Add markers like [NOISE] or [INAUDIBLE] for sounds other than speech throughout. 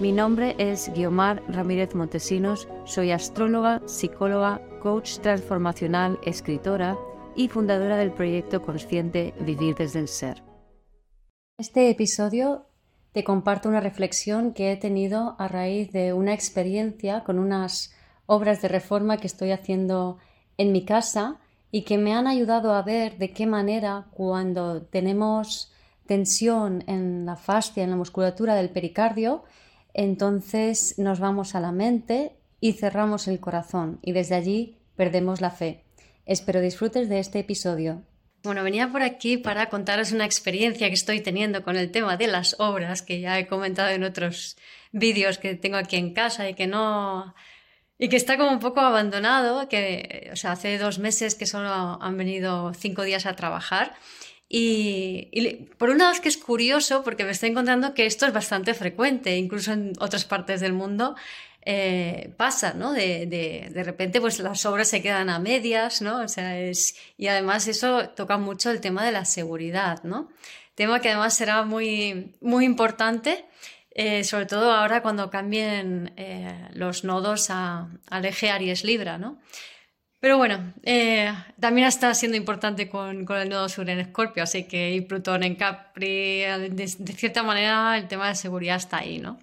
Mi nombre es Guiomar Ramírez Montesinos, soy astróloga, psicóloga, coach transformacional, escritora y fundadora del proyecto consciente Vivir desde el Ser. Este episodio te comparto una reflexión que he tenido a raíz de una experiencia con unas obras de reforma que estoy haciendo en mi casa y que me han ayudado a ver de qué manera cuando tenemos tensión en la fascia, en la musculatura del pericardio, entonces nos vamos a la mente y cerramos el corazón y desde allí perdemos la fe. Espero disfrutes de este episodio. Bueno, venía por aquí para contaros una experiencia que estoy teniendo con el tema de las obras, que ya he comentado en otros vídeos que tengo aquí en casa y que no y que está como un poco abandonado, que o sea, hace dos meses que solo han venido cinco días a trabajar y, por un lado es que es curioso porque me estoy encontrando que esto es bastante frecuente, incluso en otras partes del mundo eh, pasa, ¿no? De, de, de, repente pues las obras se quedan a medias, ¿no? O sea, es, y además eso toca mucho el tema de la seguridad, ¿no? Tema que además será muy, muy importante, eh, sobre todo ahora cuando cambien eh, los nodos a, al eje Aries-Libra, ¿no? Pero bueno, eh, también está siendo importante con, el nodo sur en Escorpio, así que y Plutón en Capri, de, cierta manera el tema de seguridad está ahí, ¿no?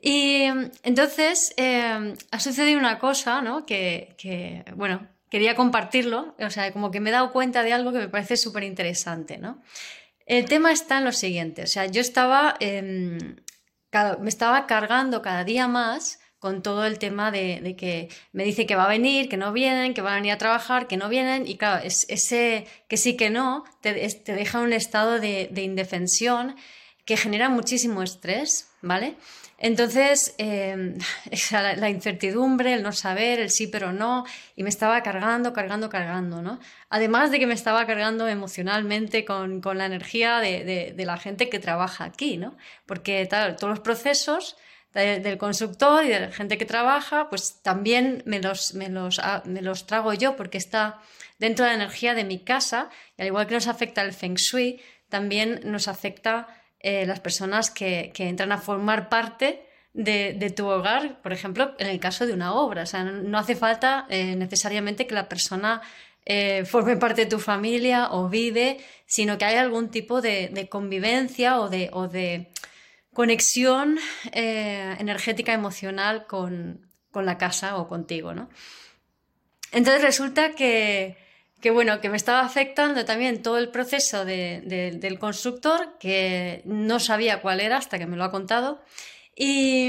Y entonces eh, ha sucedido una cosa, ¿no? Que, que, bueno, quería compartirlo, o sea, como que me he dado cuenta de algo que me parece súper interesante, ¿no? El tema está en lo siguiente, o sea, yo estaba, eh, me estaba cargando cada día más con todo el tema de, que me dice que va a venir, que no vienen, que van a venir a trabajar, que no vienen, y claro, es, ese que sí que no te, deja un estado de, indefensión que genera muchísimo estrés, ¿vale? Entonces, em, [LAUGHS] la, incertidumbre, el no saber, el sí pero no, y me estaba cargando, cargando, cargando, ¿no? Además de que me estaba cargando emocionalmente con, la energía de, la gente que trabaja aquí, ¿no? Porque todos los procesos del constructor y de la gente que trabaja, pues también me los, me los, ah, me los trago yo porque está dentro de la energía de mi casa y al igual que nos afecta el feng shui, también nos afecta eh, las personas que, que, entran a formar parte de, de, tu hogar, por ejemplo, en el caso de una obra. O sea, no, hace falta eh, necesariamente que la persona eh, forme parte de tu familia o vive, sino que hay algún tipo de, convivencia o de conexión eh, energética emocional con, la casa o contigo, ¿no? Entonces resulta que, bueno, que me estaba afectando también todo el proceso del constructor, que no sabía cuál era hasta que me lo ha contado. Y,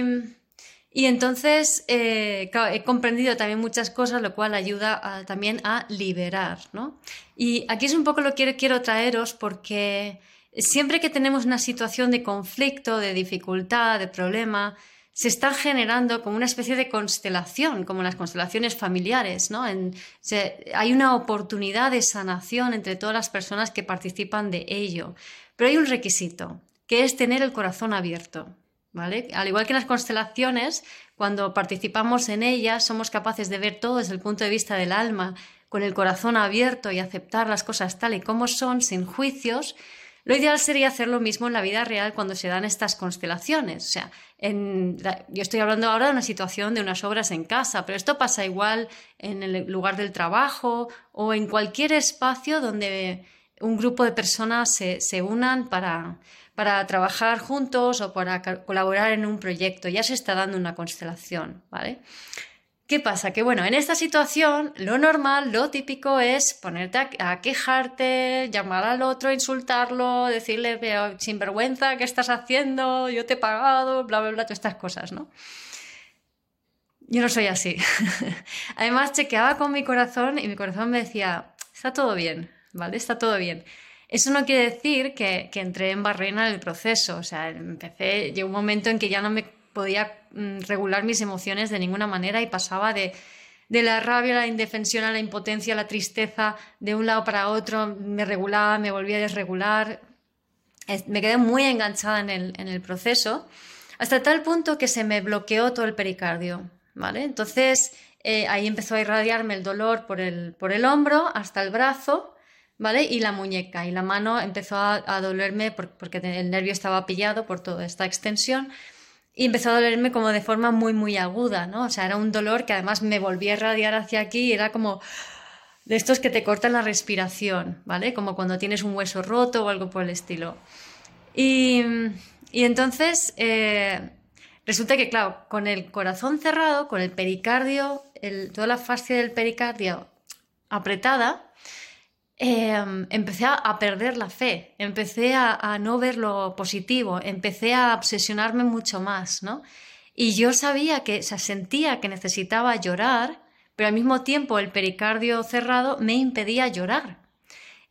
entonces eh, he comprendido también muchas cosas, lo cual ayuda también a liberar, ¿no? Y aquí es un poco lo que quiero traeros porque siempre que tenemos una situación de conflicto, de dificultad, de problema, se está generando como una especie de constelación, como las constelaciones familiares, ¿no? hay una oportunidad de sanación entre todas las personas que participan de ello. Pero hay un requisito, que es tener el corazón abierto, ¿vale? Al igual que en las constelaciones, cuando participamos en ellas, somos capaces de ver todo desde el punto de vista del alma, con el corazón abierto y aceptar las cosas tal y como son, sin juicios, lo ideal sería hacer lo mismo en la vida real cuando se dan estas constelaciones. O sea, yo estoy hablando ahora de una situación de unas obras en casa, pero esto pasa igual en el lugar del trabajo o en cualquier espacio donde un grupo de personas se, se unan para, para trabajar juntos o para colaborar en un proyecto. Ya se está dando una constelación, ¿vale? ¿Qué pasa? Que bueno, en esta situación lo normal, lo típico es ponerte a, quejarte, llamar al otro, insultarlo, decirle, sin vergüenza, ¿qué estás haciendo? Yo te he pagado, bla, bla, bla, todas estas cosas, ¿no? Yo no soy así. [LAUGHS] Además, chequeaba con mi corazón y mi corazón me decía, está todo bien, ¿vale? Está todo bien. Eso no quiere decir que, que entré en barrena en el proceso. O sea, empecé, llegó un momento en que ya no me podía mm, regular mis emociones de ninguna manera y pasaba de, la rabia a la indefensión, a la impotencia, a la tristeza, de un lado para otro, me regulaba, me volvía a desregular. Me quedé muy enganchada en el, en el proceso, hasta tal punto que se me bloqueó todo el pericardio. ¿vale? Entonces eh, ahí empezó a irradiarme el dolor por el, por el hombro hasta el brazo ¿vale? Y la muñeca y la mano empezó a, dolerme porque el nervio estaba pillado por toda esta extensión y empezó a dolerme como de forma muy, muy aguda, ¿no? O sea, era un dolor que además me volvía a irradiar hacia aquí y era como de estos que te cortan la respiración, ¿vale? Como cuando tienes un hueso roto o algo por el estilo. Y, entonces eh, resulta que, claro, con el corazón cerrado, con el pericardio, toda la fascia del pericardio apretada, Em, empecé a, perder la fe, empecé a, no ver lo positivo, empecé a obsesionarme mucho más, ¿no? Y yo sabía que, o sea, sentía que necesitaba llorar, pero al mismo tiempo el pericardio cerrado me impedía llorar.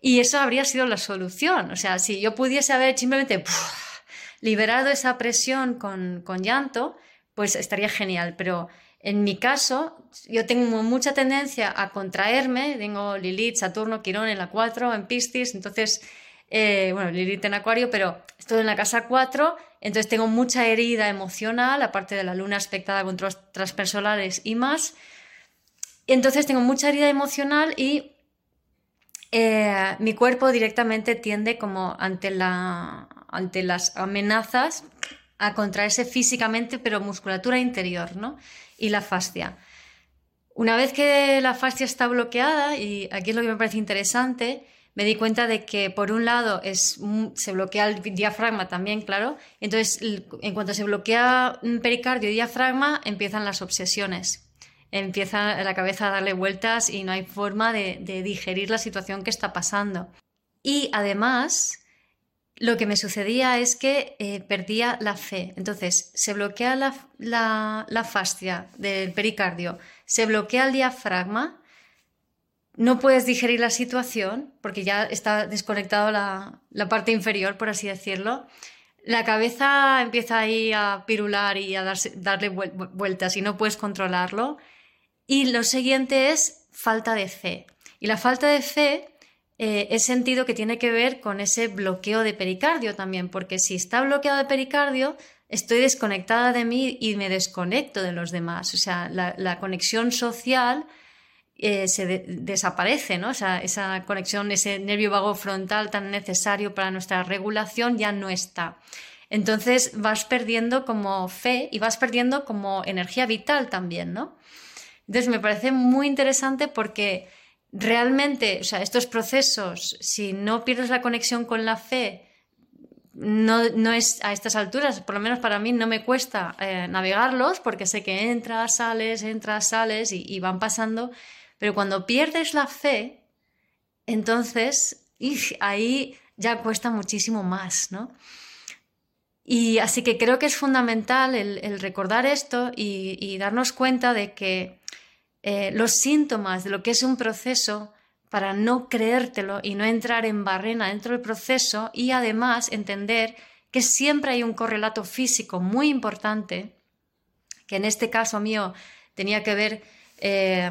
Y eso habría sido la solución. O sea, si yo pudiese haber simplemente liberado esa presión con, con llanto, pues estaría genial. Pero en mi caso, yo tengo mucha tendencia a contraerme, tengo Lilith, Saturno, Quirón en la 4, en Piscis, entonces, eh, bueno, Lilith en Acuario, pero estoy en la casa 4, entonces tengo mucha herida emocional, aparte de la luna aspectada con transpersonales y más. Entonces tengo mucha herida emocional y eh, mi cuerpo directamente tiende como ante, la, ante las amenazas a contraerse físicamente, pero musculatura interior, ¿no? Y la fascia. Una vez que la fascia está bloqueada, y aquí es lo que me parece interesante, me di cuenta de que por un lado se bloquea el diafragma también, claro, entonces en cuanto se bloquea pericardio y diafragma empiezan las obsesiones, empieza la cabeza a darle vueltas y no hay forma de digerir la situación que está pasando. Y además, lo que me sucedía es que eh, perdía la fe. Entonces, se bloquea la, fascia del pericardio, se bloquea el diafragma, no puedes digerir la situación porque ya está desconectado la, parte inferior, por así decirlo. La cabeza empieza ahí a pirular y a darle vueltas y no puedes controlarlo. Y lo siguiente es falta de fe. Y la falta de fe eh, he sentido que tiene que ver con ese bloqueo de pericardio también, porque si está bloqueado de pericardio, estoy desconectada de mí y me desconecto de los demás. O sea, la, conexión social eh, se desaparece, ¿no? O sea, esa conexión, ese nervio vago frontal tan necesario para nuestra regulación ya no está. Entonces vas perdiendo como fe y vas perdiendo como energía vital también, ¿no? Entonces me parece muy interesante porque realmente, o sea, estos procesos, si no pierdes la conexión con la fe, no, no es a estas alturas, por lo menos para mí no me cuesta eh, navegarlos porque sé que entras, sales, entras, sales y, van pasando, pero cuando pierdes la fe, entonces ahí ya cuesta muchísimo más, ¿no? Y así que creo que es fundamental el, recordar esto y darnos cuenta de que eh, los síntomas de lo que es un proceso para no creértelo y no entrar en barrena dentro del proceso y además entender que siempre hay un correlato físico muy importante, que en este caso mío tenía que ver, eh,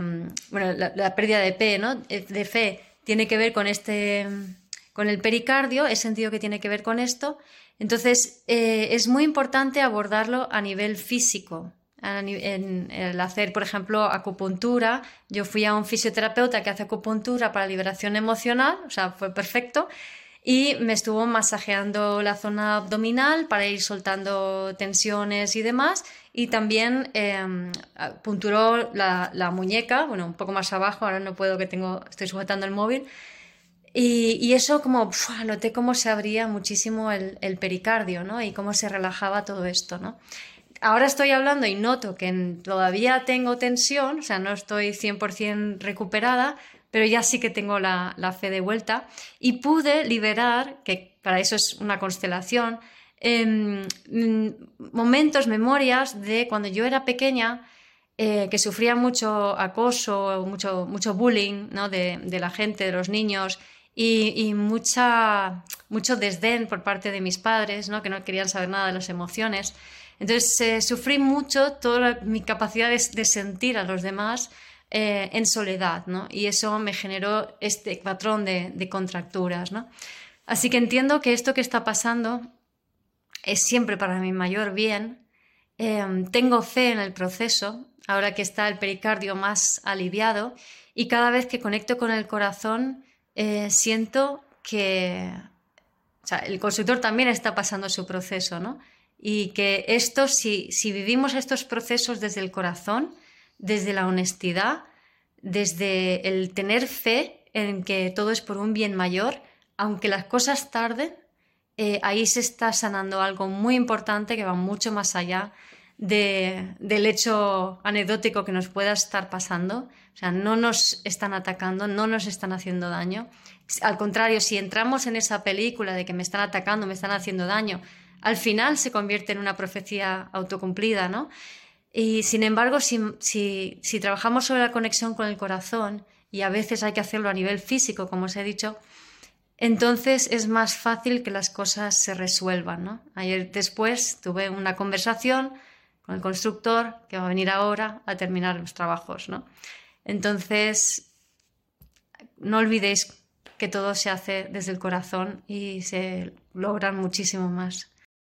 bueno, la, pérdida de, P, ¿no? Eh, de fe tiene que ver con este, con el pericardio, he sentido que tiene que ver con esto. Entonces, es muy importante abordarlo a nivel físico, en el hacer, por ejemplo, acupuntura. Yo fui a un fisioterapeuta que hace acupuntura para liberación emocional, o sea, fue perfecto. Y me estuvo masajeando la zona abdominal para ir soltando tensiones y demás. Y también eh, punturó la, muñeca, bueno, un poco más abajo, ahora no puedo que tengo, estoy sujetando el móvil. Y, eso como, noté cómo se abría muchísimo el, el pericardio, ¿no? Y cómo se relajaba todo esto, ¿no? Ahora estoy hablando y noto que todavía tengo tensión, o sea, no estoy 100% recuperada, pero ya sí que tengo la, fe de vuelta y pude liberar, que para eso es una constelación, mm, momentos, memorias de cuando yo era pequeña, eh, que sufría mucho acoso, mucho, mucho bullying ¿no? de, la gente, de los niños, y, mucha, mucho desdén por parte de mis padres, ¿no? que no querían saber nada de las emociones. Entonces eh, sufrí mucho toda mi capacidad de, sentir a los demás eh, en soledad, ¿no? Y eso me generó este patrón de, contracturas, ¿no? Así que entiendo que esto que está pasando es siempre para mi mayor bien. Em, tengo fe en el proceso, ahora que está el pericardio más aliviado, y cada vez que conecto con el corazón, eh, siento que el constructor también está pasando su proceso, ¿no? Y que esto, si, si vivimos estos procesos desde el corazón, desde la honestidad, desde el tener fe en que todo es por un bien mayor, aunque las cosas tarden, eh, ahí se está sanando algo muy importante que va mucho más allá del hecho anecdótico que nos pueda estar pasando. O sea, no nos están atacando, no nos están haciendo daño. Al contrario, si entramos en esa película de que me están atacando, me están haciendo daño, al final se convierte en una profecía autocumplida, ¿no? Y sin embargo, si, trabajamos sobre la conexión con el corazón, y a veces hay que hacerlo a nivel físico, como os he dicho, entonces es más fácil que las cosas se resuelvan. ¿no? Ayer después tuve una conversación con el constructor que va a venir ahora a terminar los trabajos. ¿no? Entonces, no olvidéis que todo se hace desde el corazón y se logran muchísimo más.